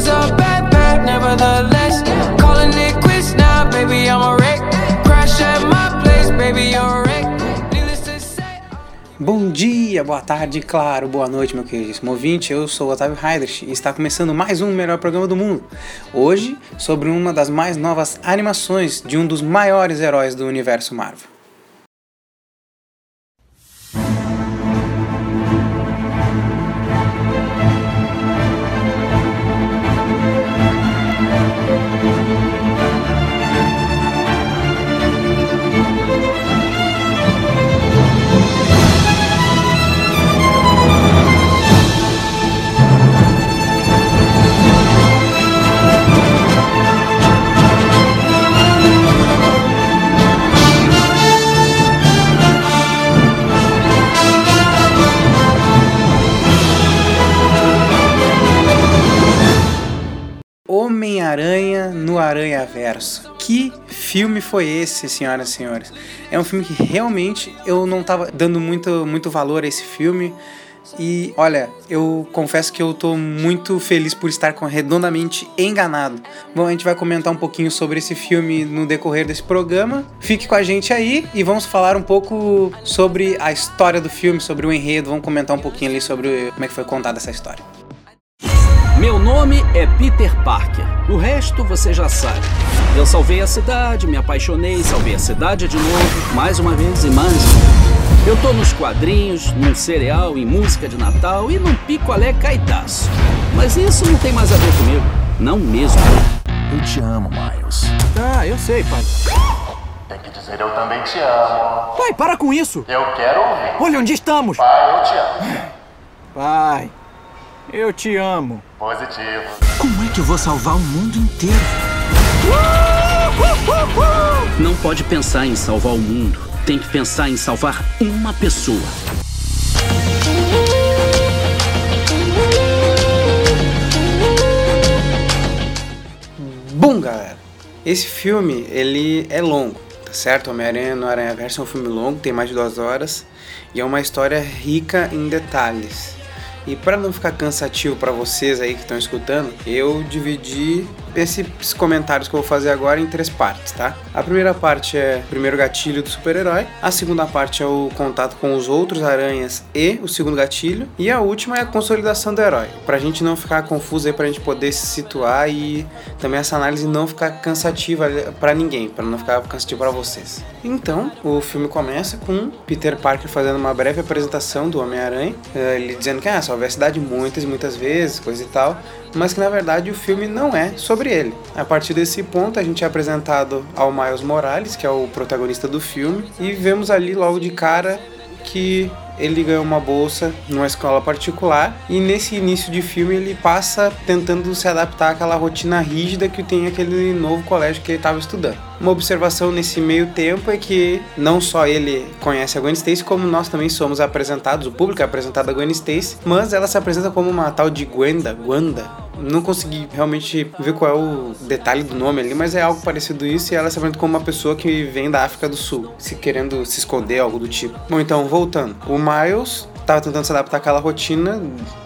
was a bad, nevertheless. Calling it now, baby, I'm a wreck. Crash at my place, baby, you're a wreck. Bom dia, boa tarde, claro, boa noite, meu queridíssimo ouvinte. Eu sou o Otávio Heidrich e está começando mais um melhor programa do mundo. Hoje, sobre uma das mais novas animações de um dos maiores heróis do universo Marvel. Homem-Aranha no Aranha Verso. Que filme foi esse, senhoras e senhores? É um filme que realmente eu não estava dando muito, muito valor a esse filme. E olha, eu confesso que eu tô muito feliz por estar redondamente enganado. Bom, a gente vai comentar um pouquinho sobre esse filme no decorrer desse programa. Fique com a gente aí e vamos falar um pouco sobre a história do filme, sobre o enredo. Vamos comentar um pouquinho ali sobre como é que foi contada essa história. Meu nome é Peter Parker. O resto você já sabe. Eu salvei a cidade, me apaixonei, salvei a cidade de novo, mais uma vez e mais. Eu tô nos quadrinhos, num cereal, em música de Natal e num picolé caetaço. Mas isso não tem mais a ver comigo. Não mesmo. Eu te amo, Miles. Ah, eu sei, pai. Tem que dizer eu também te amo. Pai, para com isso! Eu quero ouvir. Olha onde estamos! Pai, eu te amo. Pai, eu te amo. Positivo. Como é que eu vou salvar o mundo inteiro? Não pode pensar em salvar o mundo. Tem que pensar em salvar uma pessoa. Bom, galera, esse filme ele é longo, tá certo? Homem-Aranha no Aranha Verso é um filme longo, tem mais de duas horas e é uma história rica em detalhes. E para não ficar cansativo para vocês aí que estão escutando, eu dividi esses comentários que eu vou fazer agora em três partes, tá? A primeira parte é o primeiro gatilho do super-herói, a segunda parte é o contato com os outros aranhas e o segundo gatilho, e a última é a consolidação do herói, pra gente não ficar confuso aí, pra gente poder se situar e também essa análise não ficar cansativa pra ninguém, pra não ficar cansativo pra vocês. Então, o filme começa com Peter Parker fazendo uma breve apresentação do Homem-Aranha, eh, ele dizendo que ah, salvei a cidade muitas e muitas vezes, coisa e tal, mas que na verdade o filme não é sobre ele. A partir desse ponto, a gente é apresentado ao Miles Morales, que é o protagonista do filme, e vemos ali logo de cara que ele ganhou uma bolsa numa escola particular e nesse início de filme ele passa tentando se adaptar àquela rotina rígida que tem aquele novo colégio que ele estava estudando. Uma observação nesse meio tempo é que não só ele conhece a Gwen Stacy, como nós também somos apresentados, o público é apresentado a Gwen Stacy, mas ela se apresenta como uma tal de Gwenda, Gwanda, não consegui realmente ver qual é o detalhe do nome ali, mas é algo parecido isso e ela se apresenta como uma pessoa que vem da África do Sul, se querendo se esconder, algo do tipo. Bom, então, voltando. O Miles tava tentando se adaptar àquela rotina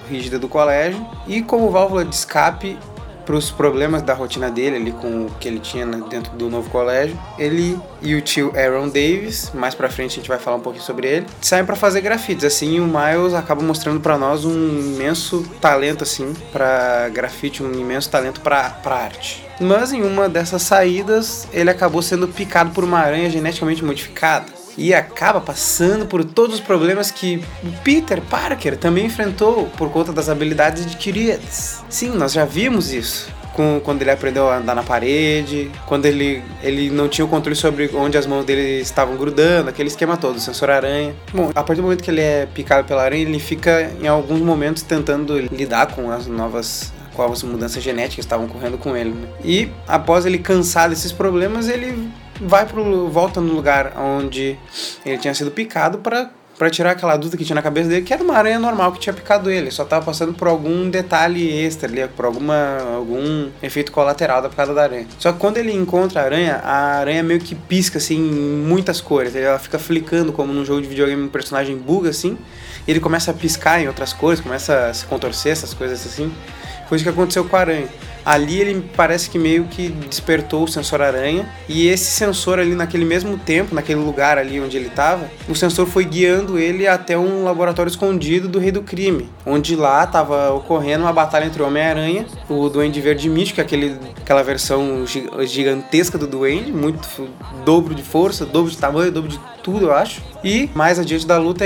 rígida do colégio e como válvula de escape para os problemas da rotina dele ali com o que ele tinha né, dentro do novo colégio, ele e o tio Aaron Davis, mais pra frente a gente vai falar um pouquinho sobre ele, saem para fazer grafites. Assim, o Miles acaba mostrando para nós um imenso talento assim para grafite, um imenso talento para arte. Mas em uma dessas saídas, ele acabou sendo picado por uma aranha geneticamente modificada e acaba passando por todos os problemas que Peter Parker também enfrentou por conta das habilidades adquiridas. Sim, nós já vimos isso. Com, quando ele aprendeu a andar na parede, quando ele, ele não tinha o controle sobre onde as mãos dele estavam grudando, aquele esquema todo, sensor aranha. Bom, a partir do momento que ele é picado pela aranha, ele fica em alguns momentos tentando lidar com as novas com as mudanças genéticas que estavam ocorrendo com ele. Né? E após ele cansar desses problemas, ele vai pro volta no lugar onde ele tinha sido picado para para tirar aquela dúvida que tinha na cabeça dele, que era uma aranha normal que tinha picado ele, só tava passando por algum detalhe extra ali, por alguma algum efeito colateral da picada da aranha. Só que quando ele encontra a aranha, a aranha meio que pisca assim em muitas cores, ela fica flicando como num jogo de videogame um personagem buga assim, e ele começa a piscar em outras cores, começa a se contorcer essas coisas assim. Foi isso que aconteceu com a aranha. Ali ele parece que meio que despertou o sensor aranha e esse sensor ali naquele mesmo tempo, naquele lugar ali onde ele estava, o sensor foi guiando ele até um laboratório escondido do Rei do Crime, onde lá estava ocorrendo uma batalha entre o Homem-Aranha, o Duende Verde Místico, aquele, aquela versão gigantesca do Duende, muito dobro de força, dobro de tamanho, dobro de tudo, eu acho. E mais adiante da luta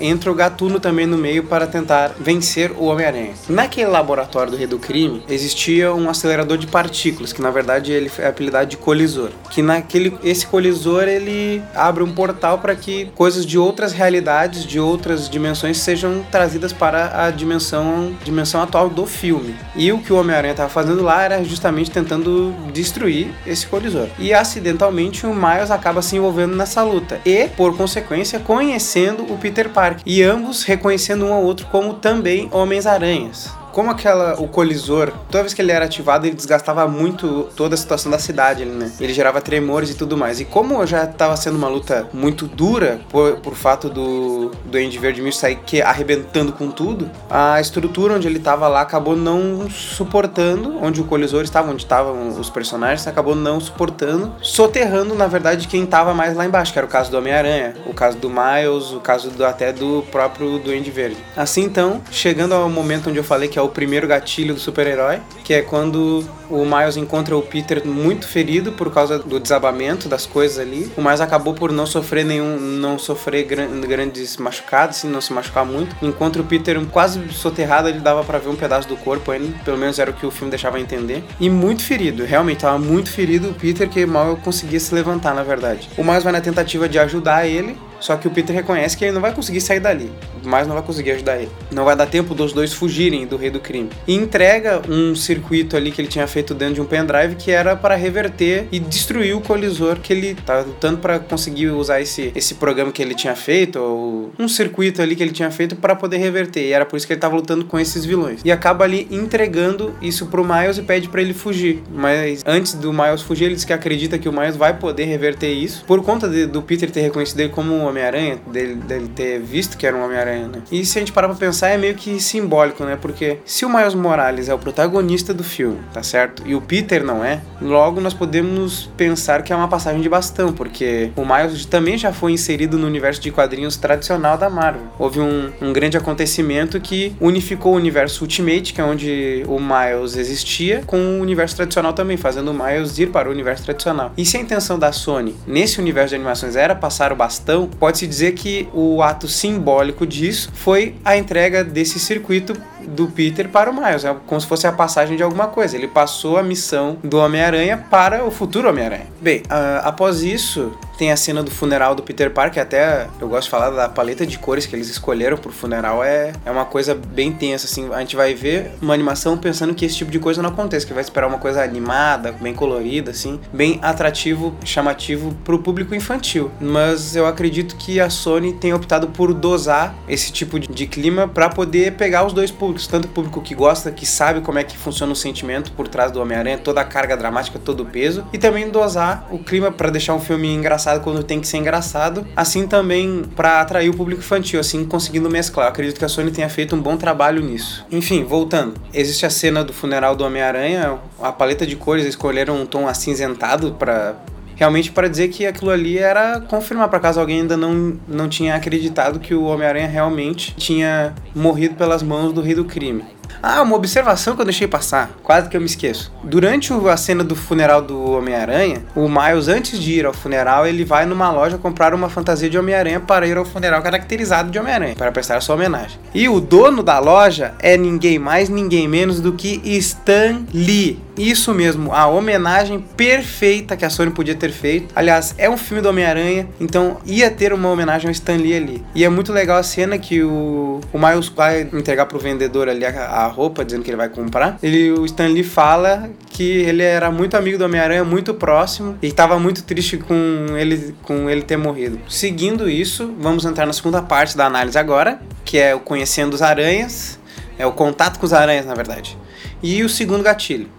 entra o Gatuno também no meio para tentar vencer o Homem-Aranha. Naquele laboratório do Rei do Crime existia um acelerador de partículas, que na verdade ele é apelidado de colisor. Que naquele esse colisor ele abre um portal para que coisas de outras realidades, de outras dimensões sejam trazidas para a dimensão dimensão atual do filme. E o que o Homem-Aranha estava fazendo lá era justamente tentando destruir esse colisor. E acidentalmente o Miles acaba se envolvendo nessa luta e, por consequência, conhecendo o Peter Parker. E ambos reconhecendo um ao outro como também Homens-Aranhas como aquela o colisor, toda vez que ele era ativado, ele desgastava muito toda a situação da cidade, né? Ele gerava tremores e tudo mais. E como já estava sendo uma luta muito dura por, por fato do do Andy Misto sair que arrebentando com tudo, a estrutura onde ele estava lá acabou não suportando, onde o colisor estava, onde estavam os personagens, acabou não suportando, soterrando na verdade quem estava mais lá embaixo, que era o caso do Homem-Aranha, o caso do Miles, o caso do, até do próprio Duende Verde. Assim então, chegando ao momento onde eu falei que é o primeiro gatilho do super-herói, que é quando o Miles encontra o Peter muito ferido por causa do desabamento das coisas ali. O Miles acabou por não sofrer nenhum, não sofrer gran, grandes machucados, assim, não se machucar muito. Enquanto o Peter quase soterrado, ele dava para ver um pedaço do corpo ainda, pelo menos era o que o filme deixava entender. E muito ferido, realmente tava muito ferido o Peter que mal conseguia se levantar, na verdade. O Miles vai na tentativa de ajudar ele, só que o Peter reconhece que ele não vai conseguir sair dali, mas não vai conseguir ajudar ele. Não vai dar tempo dos dois fugirem do rei do crime. E entrega um circuito ali que ele tinha feito dentro de um pendrive que era para reverter e destruir o colisor que ele tá lutando para conseguir usar esse, esse programa que ele tinha feito, ou um circuito ali que ele tinha feito para poder reverter. E era por isso que ele tava lutando com esses vilões. E acaba ali entregando isso pro Miles e pede para ele fugir. Mas antes do Miles fugir, ele diz que acredita que o Miles vai poder reverter isso por conta de, do Peter ter reconhecido ele como Homem-Aranha, dele, dele ter visto que era um Homem-Aranha, né? E se a gente parar pra pensar, é meio que simbólico, né? Porque se o Miles Morales é o protagonista do filme, tá certo? E o Peter não é, logo nós podemos pensar que é uma passagem de bastão, porque o Miles também já foi inserido no universo de quadrinhos tradicional da Marvel. Houve um, um grande acontecimento que unificou o universo Ultimate, que é onde o Miles existia, com o universo tradicional também, fazendo o Miles ir para o universo tradicional. E se a intenção da Sony nesse universo de animações era passar o bastão, pode-se dizer que o ato simbólico disso foi a entrega desse circuito do Peter para o Miles, é como se fosse a passagem de alguma coisa. Ele passou a missão do Homem-Aranha para o futuro Homem-Aranha. Bem, uh, após isso, tem a cena do funeral do Peter Parker, até eu gosto de falar da paleta de cores que eles escolheram pro funeral, é, é uma coisa bem tensa, assim, a gente vai ver uma animação pensando que esse tipo de coisa não acontece, que vai esperar uma coisa animada, bem colorida, assim, bem atrativo, chamativo pro público infantil. Mas eu acredito que a Sony tem optado por dosar esse tipo de clima para poder pegar os dois públicos, tanto o público que gosta, que sabe como é que funciona o sentimento por trás do Homem-Aranha, toda a carga dramática, todo o peso, e também dosar o clima para deixar um filme engraçado quando tem que ser engraçado, assim também para atrair o público infantil, assim conseguindo mesclar. Eu acredito que a Sony tenha feito um bom trabalho nisso. Enfim, voltando, existe a cena do funeral do Homem-Aranha, a paleta de cores escolheram um tom acinzentado para realmente para dizer que aquilo ali era confirmar para caso alguém ainda não, não tinha acreditado que o Homem-Aranha realmente tinha morrido pelas mãos do rei do crime. Ah, uma observação que eu deixei passar, quase que eu me esqueço. Durante a cena do funeral do Homem-Aranha, o Miles, antes de ir ao funeral, ele vai numa loja comprar uma fantasia de Homem-Aranha para ir ao funeral caracterizado de Homem-Aranha, para prestar sua homenagem. E o dono da loja é ninguém mais, ninguém menos do que Stan Lee. Isso mesmo, a homenagem perfeita que a Sony podia ter feito. Aliás, é um filme do Homem-Aranha, então ia ter uma homenagem ao Stan Lee ali. E é muito legal a cena que o, o Miles vai entregar pro vendedor ali a, a roupa, dizendo que ele vai comprar. Ele, o Stan Lee fala que ele era muito amigo do Homem-Aranha, muito próximo, e estava muito triste com ele, com ele ter morrido. Seguindo isso, vamos entrar na segunda parte da análise agora, que é o conhecendo os aranhas, é o contato com os aranhas, na verdade. E o segundo gatilho.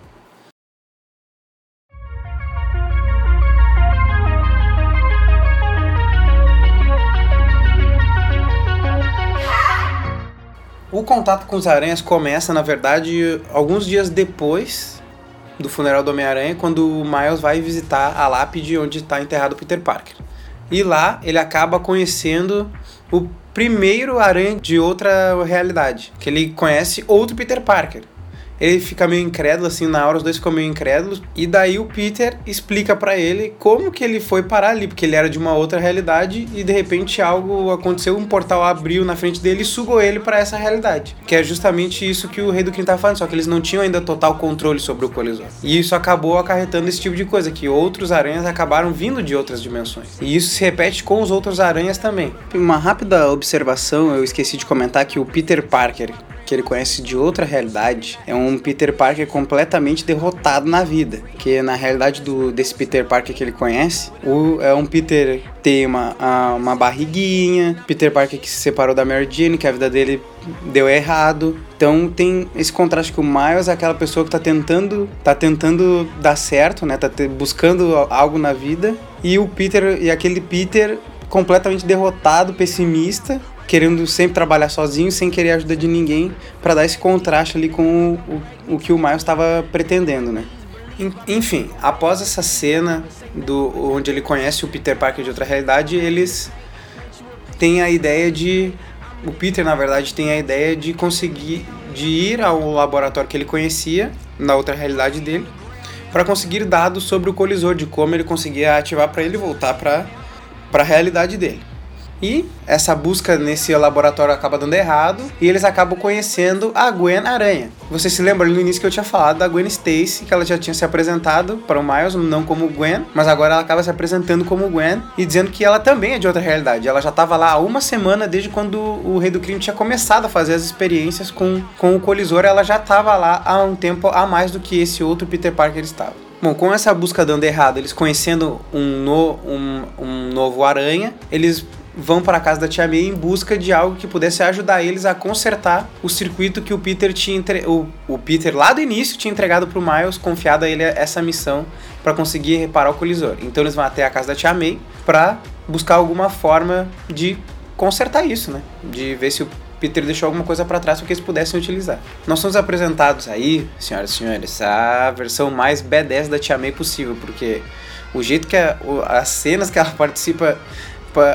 O contato com os aranhas começa, na verdade, alguns dias depois do funeral do Homem-Aranha, quando o Miles vai visitar a lápide onde está enterrado Peter Parker. E lá ele acaba conhecendo o primeiro aranha de outra realidade, que ele conhece outro Peter Parker. Ele fica meio incrédulo assim na hora, os dois ficam meio incrédulos, e daí o Peter explica pra ele como que ele foi parar ali, porque ele era de uma outra realidade e de repente algo aconteceu, um portal abriu na frente dele e sugou ele pra essa realidade. Que é justamente isso que o Rei do Crime tá falando, só que eles não tinham ainda total controle sobre o colisor. E isso acabou acarretando esse tipo de coisa, que outros aranhas acabaram vindo de outras dimensões. E isso se repete com os outros aranhas também. Uma rápida observação, eu esqueci de comentar que o Peter Parker que ele conhece de outra realidade é um Peter Parker completamente derrotado na vida. Que na realidade do, desse Peter Parker que ele conhece, o, é um Peter tem uma, uma barriguinha, Peter Parker que se separou da Mary Jane, que a vida dele deu errado. Então tem esse contraste que o Miles é aquela pessoa que tá tentando, tá tentando dar certo, né? Tá te- buscando algo na vida. E o Peter, e aquele Peter completamente derrotado, pessimista, querendo sempre trabalhar sozinho, sem querer ajuda de ninguém, pra dar esse contraste ali com o, o, o que o Miles estava pretendendo, né? En- Enfim, após essa cena do onde ele conhece o Peter Parker de outra realidade, eles têm a ideia de o Peter, na verdade, tem a ideia de conseguir de ir ao laboratório que ele conhecia na outra realidade dele para conseguir dados sobre o colisor de como ele conseguia ativar para ele voltar para para a realidade dele. E essa busca nesse laboratório acaba dando errado e eles acabam conhecendo a Gwen Aranha. Você se lembra no início que eu tinha falado da Gwen Stacy, que ela já tinha se apresentado para o Miles, não como Gwen, mas agora ela acaba se apresentando como Gwen e dizendo que ela também é de outra realidade. Ela já estava lá há uma semana desde quando o Rei do Crime tinha começado a fazer as experiências com, com o colisor, ela já estava lá há um tempo a mais do que esse outro Peter Parker estava. Bom, com essa busca dando errado, eles conhecendo um, no, um, um novo aranha, eles vão para a casa da Tia May em busca de algo que pudesse ajudar eles a consertar o circuito que o Peter tinha entre... o, o Peter lá do início tinha entregado pro Miles, confiado a ele essa missão para conseguir reparar o colisor. Então eles vão até a casa da Tia May para buscar alguma forma de consertar isso, né? De ver se o Peter deixou alguma coisa para trás para que eles pudessem utilizar. Nós somos apresentados aí, senhoras e senhores, a versão mais B10 da Tia May possível, porque o jeito que a, o- as cenas que ela participa, pa-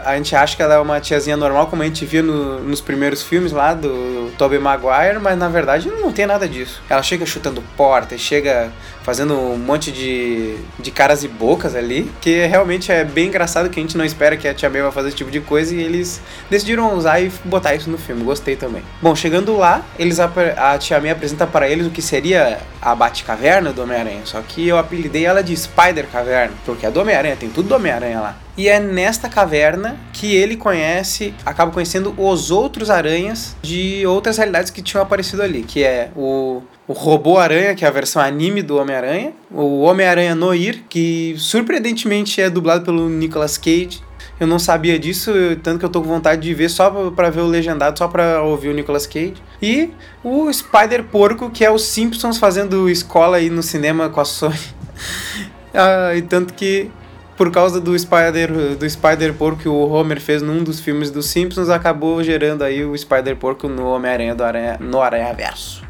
a gente acha que ela é uma tiazinha normal, como a gente via no- nos primeiros filmes lá do Tobey Maguire, mas na verdade não tem nada disso. Ela chega chutando porta, chega fazendo um monte de, de caras e bocas ali, que realmente é bem engraçado que a gente não espera que a Tia May vai fazer esse tipo de coisa e eles decidiram usar e botar isso no filme. Gostei também. Bom, chegando lá, eles a Tia May apresenta para eles o que seria a Batcaverna do Homem-Aranha, só que eu apelidei ela de Spider Caverna, porque é do Homem-Aranha, tem tudo do Homem-Aranha lá. E é nesta caverna que ele conhece, acaba conhecendo os outros aranhas de outras realidades que tinham aparecido ali, que é o, o Robô Aranha, que é a versão anime do Homem-Aranha, o Homem-Aranha Noir, que surpreendentemente é dublado pelo Nicolas Cage. Eu não sabia disso, tanto que eu tô com vontade de ver só pra ver o legendado, só pra ouvir o Nicolas Cage. E o Spider Porco, que é os Simpsons fazendo escola aí no cinema com a Sony. Ah, e tanto que por causa do Spider do Spider Porco que o Homer fez num dos filmes dos Simpsons, acabou gerando aí o Spider Porco no Homem-Aranha no Aranha Verso.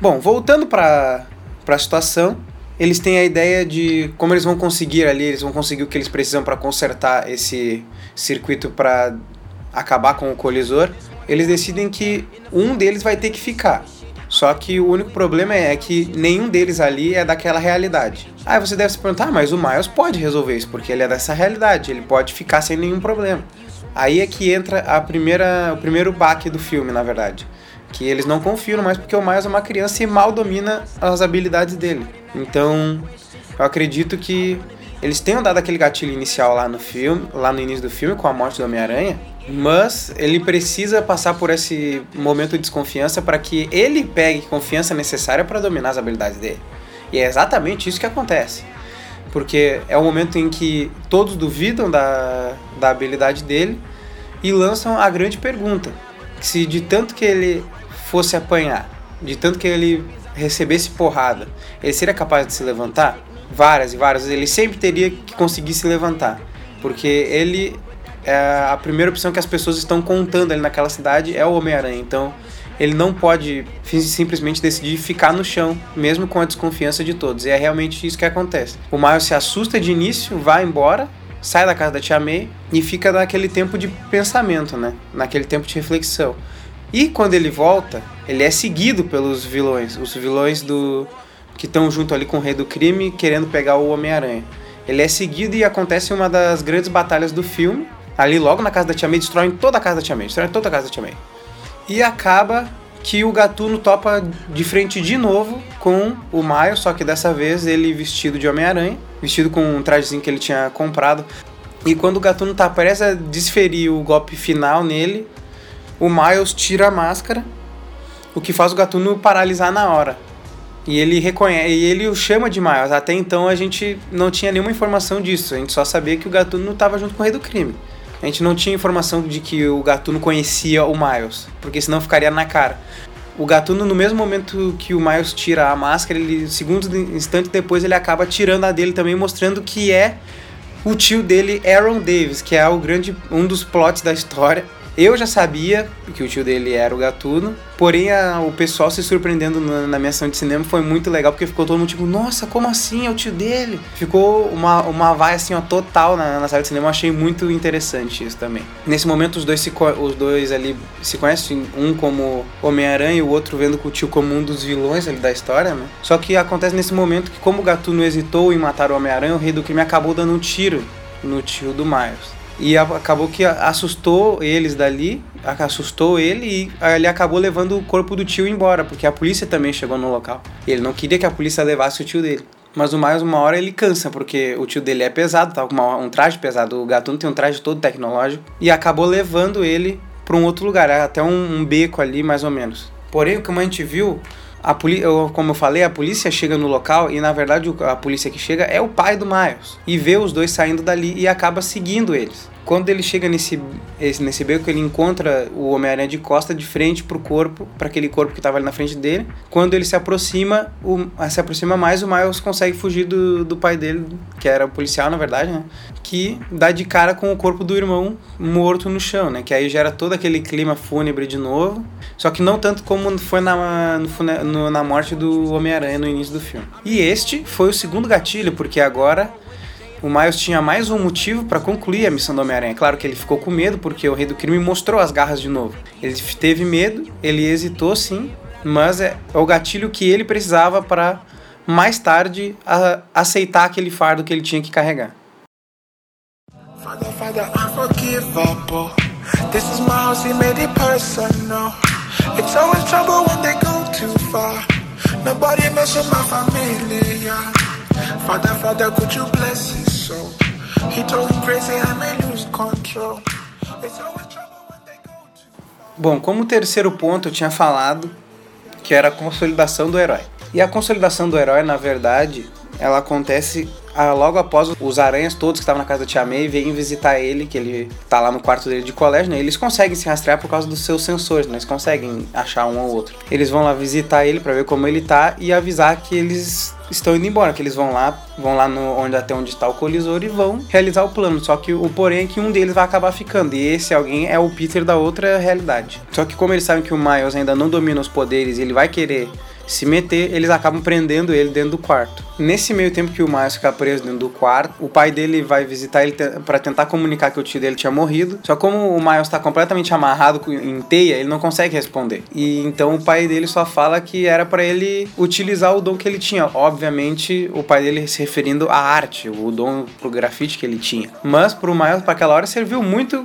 Bom, voltando para a situação, eles têm a ideia de como eles vão conseguir ali, eles vão conseguir o que eles precisam para consertar esse circuito para acabar com o colisor. Eles decidem que um deles vai ter que ficar. Só que o único problema é que nenhum deles ali é daquela realidade. Aí você deve se perguntar, "Ah, mas o Miles pode resolver isso, porque ele é dessa realidade, ele pode ficar sem nenhum problema. Aí é que entra a primeira, o primeiro baque do filme, na verdade. Que eles não confiam mais porque o Miles é uma criança e mal domina as habilidades dele. Então, eu acredito que eles tenham dado aquele gatilho inicial lá no filme, lá no início do filme, com a morte do Homem-Aranha, mas ele precisa passar por esse momento de desconfiança para que ele pegue confiança necessária para dominar as habilidades dele. E é exatamente isso que acontece. Porque é o momento em que todos duvidam da, da habilidade dele e lançam a grande pergunta: se de tanto que ele fosse apanhar, de tanto que ele recebesse porrada, ele seria capaz de se levantar? Várias e várias vezes. Ele sempre teria que conseguir se levantar. Porque ele é a primeira opção que as pessoas estão contando ali naquela cidade é o Homem-Aranha. Então ele não pode simplesmente decidir ficar no chão, mesmo com a desconfiança de todos. E é realmente isso que acontece. O Miles se assusta de início, vai embora, sai da casa da Tia May e fica naquele tempo de pensamento, né? Naquele tempo de reflexão. E quando ele volta, ele é seguido pelos vilões, os vilões do que estão junto ali com o Rei do Crime, querendo pegar o Homem-Aranha. Ele é seguido e acontece uma das grandes batalhas do filme. Ali logo na casa da Tia May, destroem toda a casa da Tia May, destroem toda a casa da Tia May. E acaba que o Gatuno topa de frente de novo com o Miles, só que dessa vez ele vestido de Homem-Aranha, vestido com um trajezinho que ele tinha comprado. E quando o Gatuno tá prestes a desferir o golpe final nele, o Miles tira a máscara, o que faz o Gatuno paralisar na hora. E ele reconhece, e ele o chama de Miles. Até então a gente não tinha nenhuma informação disso, a gente só sabia que o Gatuno estava junto com o Rei do Crime. A gente não tinha informação de que o Gatuno conhecia o Miles, porque senão ficaria na cara. O Gatuno, no mesmo momento que o Miles tira a máscara, ele, segundos, de- instantes depois, ele acaba tirando a dele também, mostrando que é o tio dele, Aaron Davis, que é o grande, um dos plots da história. Eu já sabia que o tio dele era o Gatuno, porém a- o pessoal se surpreendendo na, na minha ação de cinema foi muito legal, porque ficou todo mundo tipo, nossa, como assim? É o tio dele? Ficou uma, uma vai assim, ó, total na, na sala de cinema, eu achei muito interessante isso também. Nesse momento os dois, se, os dois ali se conhecem, um como Homem-Aranha e o outro vendo com o tio como um dos vilões ali da história, né? Só que acontece nesse momento que como o Gatuno hesitou em matar o Homem-Aranha, o Rei do Crime acabou dando um tiro no tio do Miles. E acabou que assustou eles dali, assustou ele e ele acabou levando o corpo do tio embora, porque a polícia também chegou no local. Ele não queria que a polícia levasse o tio dele. Mas o Miles, uma hora, ele cansa, porque o tio dele é pesado, tá com um traje pesado. O Gatuno tem um traje todo tecnológico. E acabou levando ele para um outro lugar, até um, um beco ali, mais ou menos. Porém, como a gente viu, a poli como eu falei, a polícia chega no local e na verdade a polícia que chega é o pai do Miles e vê os dois saindo dali e acaba seguindo eles. Quando ele chega nesse, esse- nesse beco, ele encontra o Homem-Aranha de costa de frente pro corpo, para aquele corpo que estava ali na frente dele. Quando ele se aproxima, o, se aproxima mais, o Miles consegue fugir do, do pai dele, que era o policial, na verdade, né? Que dá de cara com o corpo do irmão morto no chão, né? Que aí gera todo aquele clima fúnebre de novo. Só que não tanto como foi na, no- na morte do Homem-Aranha no início do filme. E este foi o segundo gatilho, porque agora o Miles tinha mais um motivo para concluir a missão do Homem-Aranha. Claro que ele ficou com medo, porque o Rei do Crime mostrou as garras de novo. Ele teve medo, ele hesitou sim, mas é, é o gatilho que ele precisava para mais tarde a- aceitar aquele fardo que ele tinha que carregar. Far. Nobody my familia. Father, Father, could you bless his soul? He told him I may lose control. It's always trouble when they go too Bom, como terceiro ponto eu tinha falado que era a consolidação do herói. E a consolidação do herói, na verdade, ela acontece ah, logo após os aranhas todos que estavam na casa da Tia May virem visitar ele, que ele tá lá no quarto dele de colégio, né? Eles conseguem se rastrear por causa dos seus sensores, né? Eles conseguem achar um ou outro. Eles vão lá visitar ele para ver como ele tá e avisar que eles estão indo embora, que eles vão lá, vão lá no onde até onde está o colisor e vão realizar o plano. Só que o porém é que um deles vai acabar ficando e esse alguém é o Peter da outra realidade. Só que como eles sabem que o Miles ainda não domina os poderes, ele vai querer se meter, eles acabam prendendo ele dentro do quarto. Nesse meio tempo que o Miles fica preso dentro do quarto, o pai dele vai visitar ele pra tentar comunicar que o tio dele tinha morrido. Só como o Miles tá completamente amarrado em teia, ele não consegue responder. E então o pai dele só fala que era pra ele utilizar o dom que ele tinha. Obviamente, o pai dele se referindo à arte, o dom pro grafite que ele tinha. Mas pro Miles, pra aquela hora, serviu muito,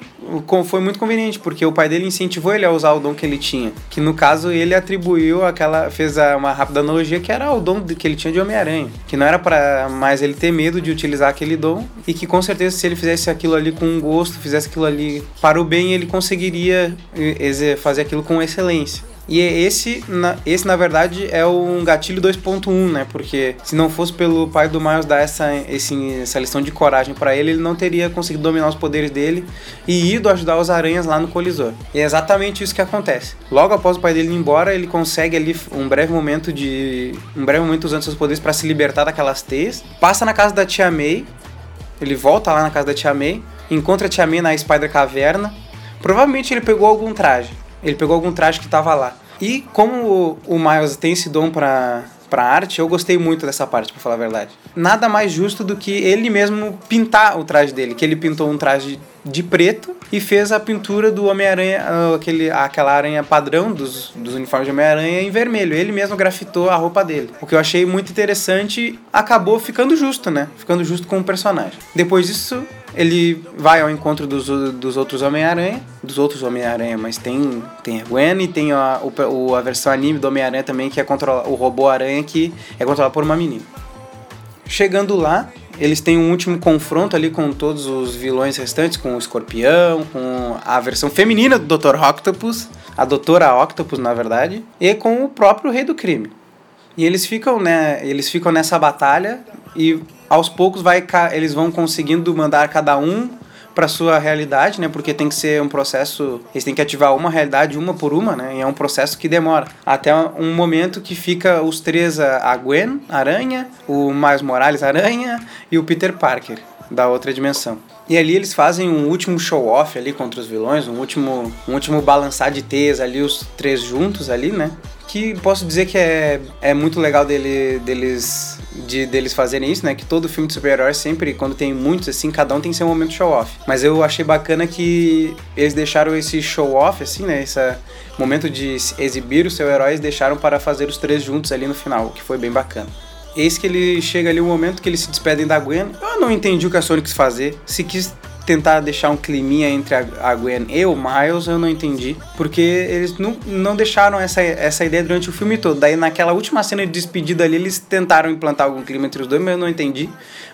foi muito conveniente, porque o pai dele incentivou ele a usar o dom que ele tinha. Que no caso ele atribuiu aquela. fez a- uma rápida analogia que era o dom que ele tinha de Homem-Aranha. Que não era para mais ele ter medo de utilizar aquele dom. E que com certeza, se ele fizesse aquilo ali com gosto, fizesse aquilo ali para o bem, ele conseguiria eh, fazer aquilo com excelência. E esse, na, esse, na verdade, é um gatilho 2.1, né? Porque se não fosse pelo pai do Miles dar essa, esse, essa lição de coragem para ele, ele não teria conseguido dominar os poderes dele e ido ajudar os aranhas lá no colisor. E é exatamente isso que acontece. Logo após o pai dele ir embora, ele consegue ali um breve momento de. um breve momento usando seus poderes para se libertar daquelas teias. Passa na casa da tia May. Ele volta lá na casa da tia May encontra a Tia May na Spider Caverna. Provavelmente ele pegou algum traje. Ele pegou algum traje que tava lá. E como o, Miles tem esse dom pra, pra arte, eu gostei muito dessa parte, pra falar a verdade. Nada mais justo do que ele mesmo pintar o traje dele, que ele pintou um traje de preto e fez a pintura do Homem-Aranha, ah, aquele, aquela aranha padrão dos, dos uniformes de Homem-Aranha em vermelho. Ele mesmo grafitou a roupa dele. O que eu achei muito interessante, acabou ficando justo, né? Ficando justo com o personagem. Depois disso, ele vai ao encontro dos, dos outros Homem-Aranha, dos outros Homem-Aranha, mas tem, tem a Gwen e tem a, o, a versão anime do Homem-Aranha também, que é controla, o robô-aranha que é controlado por uma menina. Chegando lá, eles têm um último confronto ali com todos os vilões restantes, com o Escorpião, com a versão feminina do Dr. Octopus, a Doutora Octopus, na verdade, e com o próprio Rei do Crime. E eles ficam, né, eles ficam nessa batalha e aos poucos vai eles vão conseguindo mandar cada um para sua realidade, né? Porque tem que ser um processo, eles têm que ativar uma realidade uma por uma, né? E é um processo que demora até um momento que fica os três a Gwen Aranha, o Miles Morales Aranha e o Peter Parker da outra dimensão. E ali eles fazem um último show off ali contra os vilões, um último um último balançar de teias ali os três juntos ali, né? que posso dizer que é, é muito legal dele, deles de deles fazerem isso, né? Que todo filme de super-herói sempre, quando tem muitos assim, cada um tem seu momento show-off. Mas eu achei bacana que eles deixaram esse show-off, assim, né? Esse momento de exibir o seu herói, eles deixaram para fazer os três juntos ali no final, o que foi bem bacana. Eis que ele chega ali o um momento que eles se despedem da Gwen. Eu não entendi o que a Sony quis fazer. Se quis tentar deixar um climinha entre a, Gwen e o Miles, eu não entendi. Porque eles não, não deixaram essa, essa ideia durante o filme todo. Daí naquela última cena de despedida ali, eles tentaram implantar algum clima entre os dois, mas eu não entendi.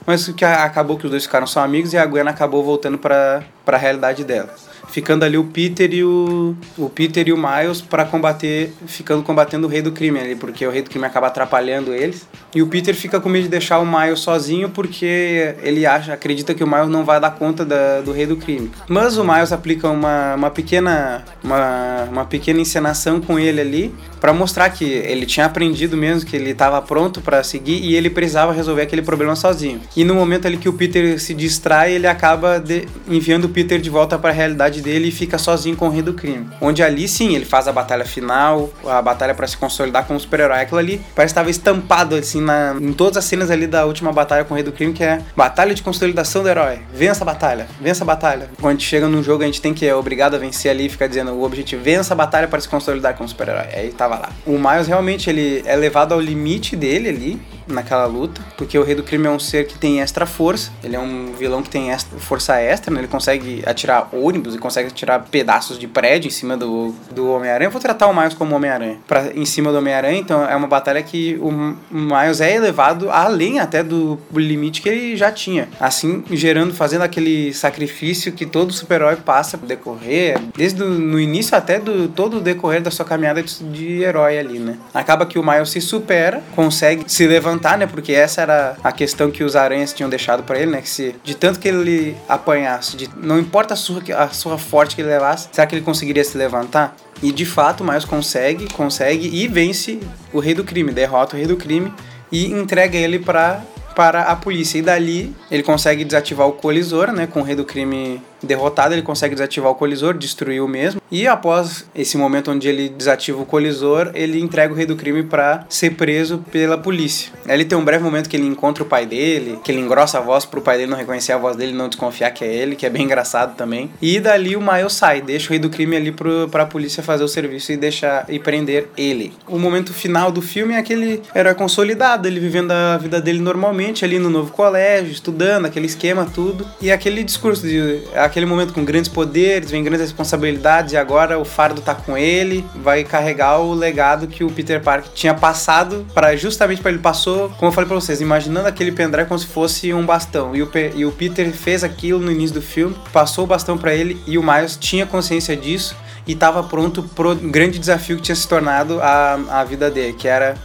Mas que acabou que os dois ficaram só amigos e a Gwen acabou voltando para a realidade dela ficando ali o Peter e o, o Peter e o Miles para combater, ficando combatendo o rei do crime ali, porque o rei do crime acaba atrapalhando eles. E o Peter fica com medo de deixar o Miles sozinho porque ele acha, acredita que o Miles não vai dar conta da, do rei do crime. Mas o Miles aplica uma, uma pequena uma, uma pequena encenação com ele ali para mostrar que ele tinha aprendido mesmo que ele estava pronto para seguir e ele precisava resolver aquele problema sozinho. E no momento ali que o Peter se distrai, ele acaba de, enviando o Peter de volta para a realidade dele e fica sozinho com o rei do crime. Onde ali sim, ele faz a batalha final, a batalha para se consolidar como super-herói. Aquilo ali parece que estampado assim na, em todas as cenas ali da última batalha com o rei do crime, que é batalha de consolidação do herói. Vença a batalha, vença a batalha. Quando a gente chega num jogo, a gente tem que é obrigado a vencer ali e ficar dizendo o objetivo, vença a batalha para se consolidar como super-herói. Aí tava lá. O Miles realmente ele é levado ao limite dele ali naquela luta, porque o Rei do Crime é um ser que tem extra força, ele é um vilão que tem extra, força extra, né? ele consegue atirar ônibus e consegue atirar pedaços de prédio em cima do, do Homem-Aranha. Vou tratar o Miles como Homem-Aranha, em cima do Homem-Aranha, então é uma batalha que o Miles é elevado além até do limite que ele já tinha, assim gerando, fazendo aquele sacrifício que todo super-herói passa por decorrer, desde o, no início até do todo o decorrer da sua caminhada de, de herói ali, né? Acaba que o Miles se supera, consegue se levantar levantar, né? Porque essa era a questão que os aranhas tinham deixado para ele, né? Que se de tanto que ele apanhasse, de, não importa a surra, a surra forte que ele levasse, será que ele conseguiria se levantar? E de fato, Miles consegue, consegue e vence o rei do crime, derrota o rei do crime e entrega ele para para a polícia. E dali ele consegue desativar o colisor, né? Com o rei do crime derrotado, ele consegue desativar o colisor, destruir o mesmo. E após esse momento onde ele desativa o colisor, ele entrega o rei do crime para ser preso pela polícia. Ele tem um breve momento que ele encontra o pai dele, que ele engrossa a voz pro pai dele não reconhecer a voz dele, não desconfiar que é ele, que é bem engraçado também. E dali o Miles sai, deixa o rei do crime ali pro, pra polícia fazer o serviço e deixar e prender ele. O momento final do filme é aquele herói consolidado, ele vivendo a vida dele normalmente ali no novo colégio, estudando, aquele esquema, tudo. E aquele discurso de aquele momento com grandes poderes, vem grandes responsabilidades e agora o fardo tá com ele, vai carregar o legado que o Peter Parker tinha passado para justamente para ele passou, como eu falei para vocês, imaginando aquele pendrive como se fosse um bastão. E o, e o Peter fez aquilo no início do filme, passou o bastão para ele e o Miles tinha consciência disso e estava pronto pro grande desafio que tinha se tornado a, a vida dele, que era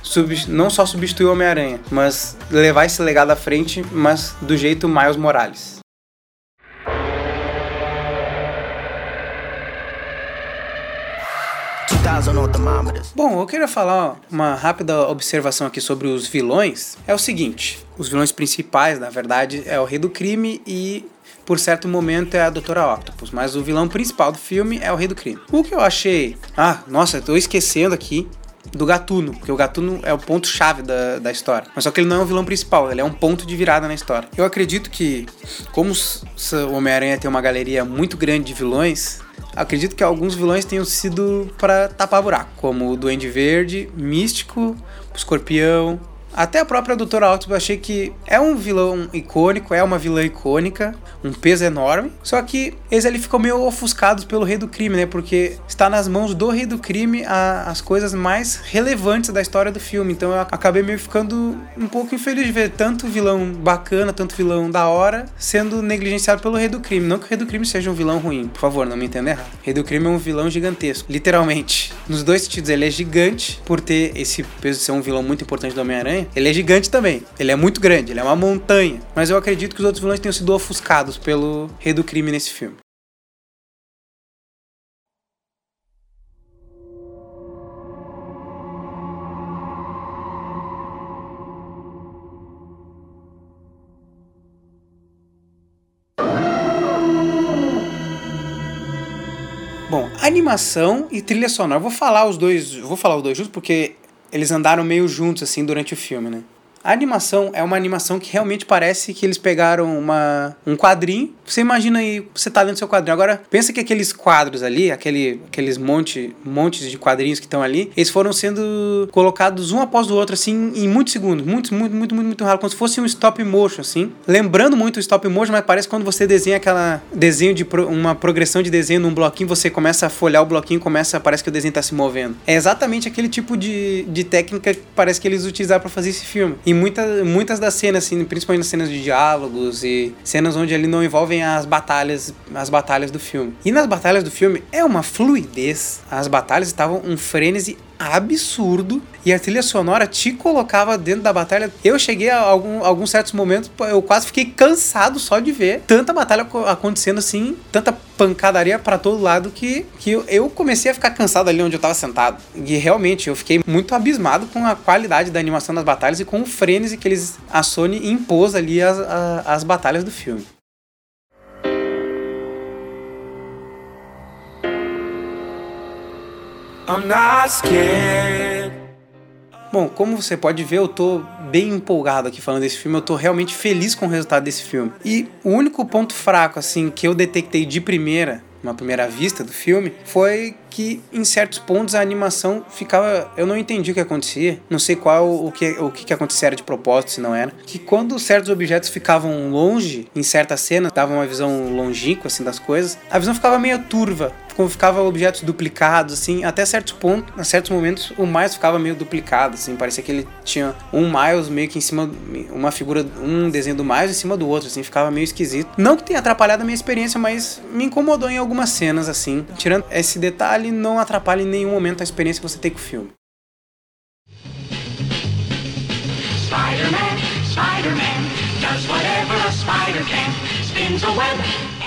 não só substituir o Homem-Aranha, mas levar esse legado à frente, mas do jeito Miles Morales. Bom, eu queria falar uma rápida observação aqui sobre os vilões. É o seguinte: os vilões principais, na verdade, é o Rei do Crime e por certo momento é a Doutora Octopus, mas o vilão principal do filme é o Rei do Crime. O que eu achei. Ah, nossa, eu tô esquecendo aqui do Gatuno, porque o Gatuno é o ponto-chave da, da história. Mas só que ele não é o vilão principal, ele é um ponto de virada na história. Eu acredito que, como o Homem-Aranha tem uma galeria muito grande de vilões, acredito que alguns vilões tenham sido para tapar buraco, como o Duende Verde, Místico, Escorpião, até a própria Doutora Octopus eu achei que é um vilão icônico, é uma vilã icônica, um peso enorme. Só que eles ali ficam meio ofuscados pelo Rei do Crime, né? Porque está nas mãos do Rei do Crime a, as coisas mais relevantes da história do filme. Então eu acabei meio ficando um pouco infeliz de ver tanto vilão bacana, tanto vilão da hora, sendo negligenciado pelo Rei do Crime. Não que o Rei do Crime seja um vilão ruim, por favor, não me entenda errado. O Rei do Crime é um vilão gigantesco, literalmente. Nos dois sentidos, ele é gigante por ter esse peso de ser um vilão muito importante do Homem-Aranha ele é gigante também. Ele é muito grande, ele é uma montanha. Mas eu acredito que os outros vilões tenham sido ofuscados pelo rei do crime nesse filme. Bom, animação e trilha sonora. vou falar os dois, vou falar os dois juntos porque eles andaram meio juntos assim durante o filme, né? A animação é uma animação que realmente parece que eles pegaram uma, um quadrinho. Você imagina aí, você tá lendo seu quadrinho. Agora, pensa que aqueles quadros ali, aquele, aqueles monte, montes de quadrinhos que estão ali, eles foram sendo colocados um após o outro, assim, em muitos segundos. Muito, muito, muito, muito, muito rápido. Como se fosse um stop motion, assim. Lembrando muito o stop motion, mas parece quando você desenha aquela desenho de pro, uma progressão de desenho num bloquinho, você começa a folhar o bloquinho, começa, parece que o desenho tá se movendo. É exatamente aquele tipo de, de técnica que parece que eles utilizaram para fazer esse filme. E muita, muitas das cenas, assim, principalmente nas cenas de diálogos e cenas onde ali não envolvem as batalhas, as batalhas do filme. E nas batalhas do filme é uma fluidez. As batalhas estavam um frenesi absurdo e a trilha sonora te colocava dentro da batalha. Eu cheguei a algum, alguns certos momentos, eu quase fiquei cansado só de ver tanta batalha acontecendo assim, tanta pancadaria para todo lado que, que eu comecei a ficar cansado ali onde eu tava sentado. E realmente eu fiquei muito abismado com a qualidade da animação das batalhas e com o frenesi que eles a Sony impôs ali as, as, as batalhas do filme. I'm not scared. Bom, como você pode ver, eu tô bem empolgado aqui falando desse filme. Eu tô realmente feliz com o resultado desse filme. E o único ponto fraco, assim, que eu detectei de primeira uma primeira vista do filme, foi que em certos pontos a animação ficava. Eu não entendi o que acontecia, não sei qual o que, o que acontecia era de propósito, se não era. Que quando certos objetos ficavam longe, em certas cenas, dava uma visão longínqua assim das coisas, a visão ficava meio turva. Como ficava objetos duplicados, assim, até certos pontos, a certos momentos, o Miles ficava meio duplicado, assim, parecia que ele tinha um Miles meio que em cima, uma figura, um desenho do Miles em cima do outro, assim, ficava meio esquisito. Não que tenha atrapalhado a minha experiência, mas me incomodou em algumas cenas, assim. Tirando esse detalhe, não atrapalha em nenhum momento a experiência que você tem com o filme. Spider-Man, Spider-Man, does whatever a spider can, spins a web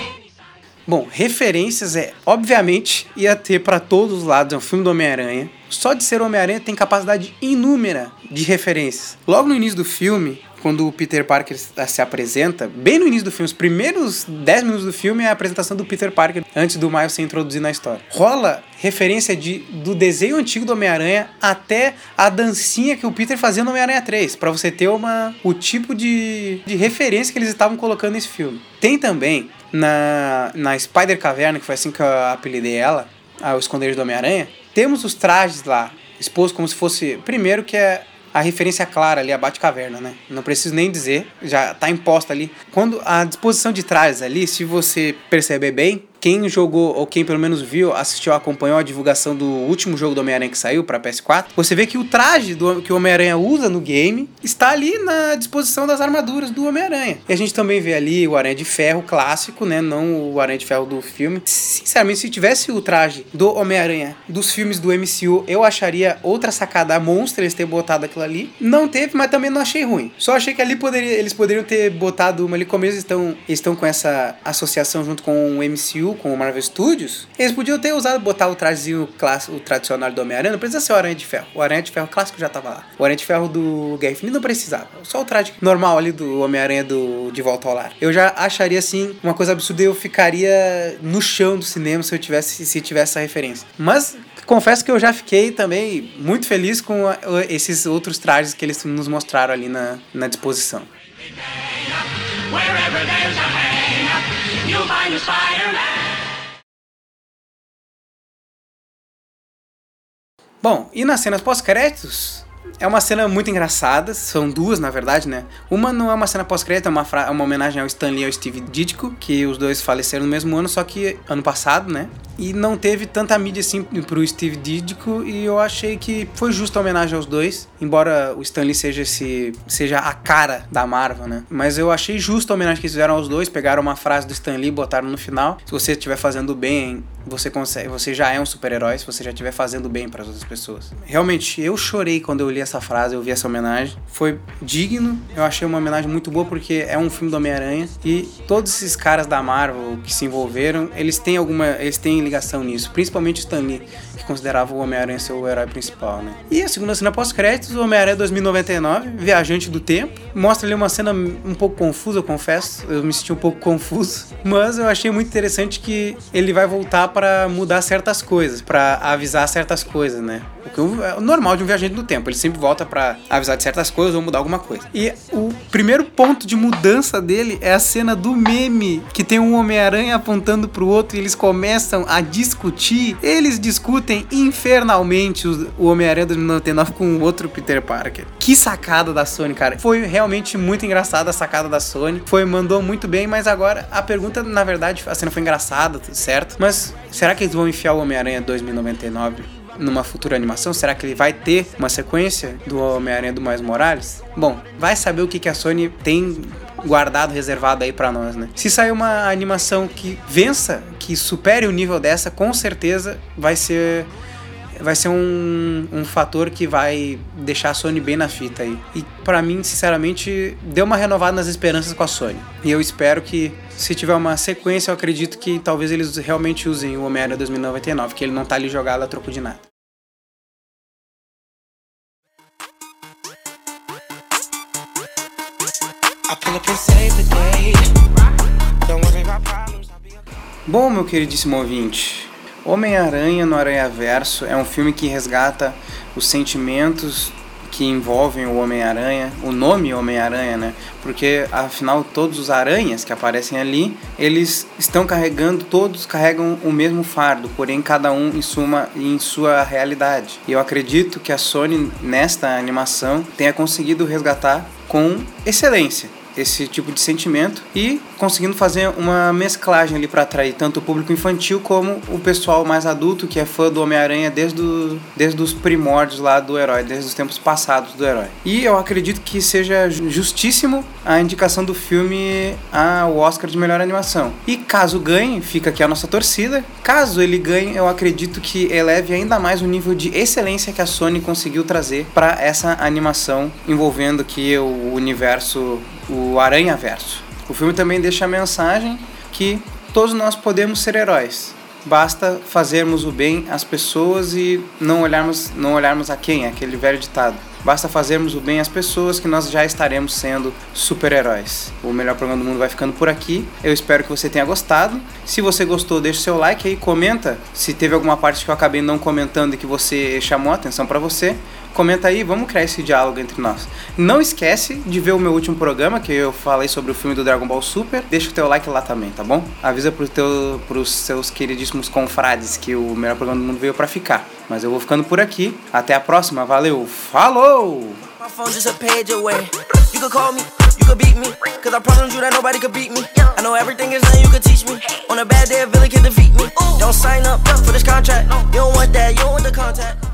Bom, referências é, obviamente, ia ter para todos os lados, é um filme do Homem-Aranha. Só de ser Homem-Aranha tem capacidade inúmera de referências. Logo no início do filme, quando o Peter Parker se apresenta, bem no início do filme, os primeiros 10 minutos do filme é a apresentação do Peter Parker antes do Miles ser introduzido na história. Rola referência de, do desenho antigo do Homem-Aranha até a dancinha que o Peter fazia no Homem-Aranha 3, para você ter uma, o tipo de, de referência que eles estavam colocando nesse filme. Tem também na, na Spider Caverna, que foi assim que eu apelidei ela, o esconderijo do Homem-Aranha, temos os trajes lá, expostos como se fosse. Primeiro, que é a referência clara ali, a Batcaverna, né? Não preciso nem dizer, já tá imposta ali. Quando a disposição de trajes ali, se você perceber bem, quem jogou, ou quem pelo menos viu, assistiu, acompanhou a divulgação do último jogo do Homem-Aranha que saiu para PS4, você vê que o traje do, que o Homem-Aranha usa no game está ali na disposição das armaduras do Homem-Aranha. E a gente também vê ali o Aranha de Ferro clássico, né? Não o Aranha de Ferro do filme. Sinceramente, se tivesse o traje do Homem-Aranha dos filmes do MCU, eu acharia outra sacada monstra eles ter botado aquilo ali. Não teve, mas também não achei ruim. Só achei que ali poderia, eles poderiam ter botado uma ali, como eles estão, eles estão com essa associação junto com o MCU, Com o Marvel Studios, eles podiam ter usado, botar o trajezinho clássico, o tradicional do Homem-Aranha, não precisa ser o Aranha de Ferro. O Aranha de Ferro clássico já tava lá. O Aranha de Ferro do Guerra Infinita não precisava. Só o traje normal ali do Homem-Aranha do De Volta ao Lar. Eu já acharia, assim, uma coisa absurda eu ficaria no chão do cinema se eu tivesse, se tivesse essa referência. Mas confesso que eu já fiquei também muito feliz com esses outros trajes que eles nos mostraram ali na, na disposição. Wherever there's a man, you'll find a Spider-Man. Bom, e nas cenas pós-créditos, é uma cena muito engraçada, são duas na verdade, né? Uma não é uma cena pós-crédito, é uma, é uma homenagem ao Stan Lee e ao Steve Ditko, que os dois faleceram no mesmo ano, só que ano passado, né? E não teve tanta mídia assim pro Steve Ditko, e eu achei que foi justa a homenagem aos dois, embora o Stan Lee seja, esse, seja a cara da Marvel, né? Mas eu achei justa a homenagem que eles fizeram aos dois, pegaram uma frase do Stan Lee e botaram no final. Se você estiver fazendo bem, você consegue, você já é um super-herói se você já estiver fazendo bem para as outras pessoas. Realmente, eu chorei quando eu li essa frase, eu vi essa homenagem. Foi digno, eu achei uma homenagem muito boa porque é um filme do Homem-Aranha e todos esses caras da Marvel que se envolveram, eles têm alguma, eles têm ligação nisso, principalmente o Stan Lee, que considerava o Homem-Aranha ser o herói principal, né? E a segunda cena pós-créditos, o Homem-Aranha 2099, Viajante do Tempo, mostra ali uma cena um pouco confusa, eu confesso, eu me senti um pouco confuso, mas eu achei muito interessante que ele vai voltar para mudar certas coisas, para avisar certas coisas, né? O que é normal de um viajante do tempo, ele sempre volta para avisar de certas coisas ou mudar alguma coisa. E o primeiro ponto de mudança dele é a cena do meme, que tem um Homem-Aranha apontando pro outro e eles começam a discutir. Eles discutem infernalmente os- o Homem-Aranha 2099 com o outro Peter Parker. Que sacada da Sony, cara. Foi realmente muito engraçada a sacada da Sony. Foi, mandou muito bem, mas agora a pergunta, na verdade, a cena foi engraçada, certo. Mas será que eles vão enfiar o Homem-Aranha 2099 numa futura animação? Será que ele vai ter uma sequência do Homem-Aranha do Mais Morales? Bom, vai saber o que, que a Sony tem guardado, reservado aí pra nós, né? Se sair uma animação que vença, que supere o nível dessa, com certeza vai ser vai ser um, um fator que vai deixar a Sony bem na fita aí. E pra mim, sinceramente, deu uma renovada nas esperanças com a Sony. E eu espero que se tiver uma sequência, eu acredito que talvez eles realmente usem o Homem-Aranha 2099, que ele não tá ali jogado a troco de nada. Bom, meu queridíssimo ouvinte, Homem-Aranha no Aranha Verso é um filme que resgata os sentimentos que envolvem o Homem-Aranha, o nome Homem-Aranha, né? Porque afinal todos os aranhas que aparecem ali, eles estão carregando, todos carregam o mesmo fardo, porém cada um em sua, em sua realidade. E eu acredito que a Sony nesta animação tenha conseguido resgatar com excelência esse tipo de sentimento e conseguindo fazer uma mesclagem ali para atrair tanto o público infantil como o pessoal mais adulto que é fã do Homem-Aranha desde, o, desde os primórdios lá do herói, desde os tempos passados do herói. E eu acredito que seja justíssimo a indicação do filme ao Oscar de melhor animação. E caso ganhe, fica aqui a nossa torcida. Caso ele ganhe, eu acredito que eleve ainda mais o nível de excelência que a Sony conseguiu trazer para essa animação envolvendo aqui o universo o Aranha Verso. O filme também deixa a mensagem que todos nós podemos ser heróis. Basta fazermos o bem às pessoas e não olharmos, não olharmos a quem, aquele velho ditado. Basta fazermos o bem às pessoas que nós já estaremos sendo super-heróis. O melhor programa do mundo vai ficando por aqui. Eu espero que você tenha gostado. Se você gostou, deixa seu like aí, comenta se teve alguma parte que eu acabei não comentando e que você chamou a atenção para você. Comenta aí, vamos criar esse diálogo entre nós. Não esquece de ver o meu último programa, que eu falei sobre o filme do Dragon Ball Super. Deixa o teu like lá também, tá bom? Avisa pro teu, pros seus queridíssimos confrades que o melhor programa do mundo veio pra ficar. Mas eu vou ficando por aqui. Até a próxima, valeu, falou! You could beat me. Cause I promised you that nobody could beat me. I know everything is nothing you could teach me. On a bad day, a villain can defeat me. Don't sign up for this contract. You don't want that, you don't want the contact.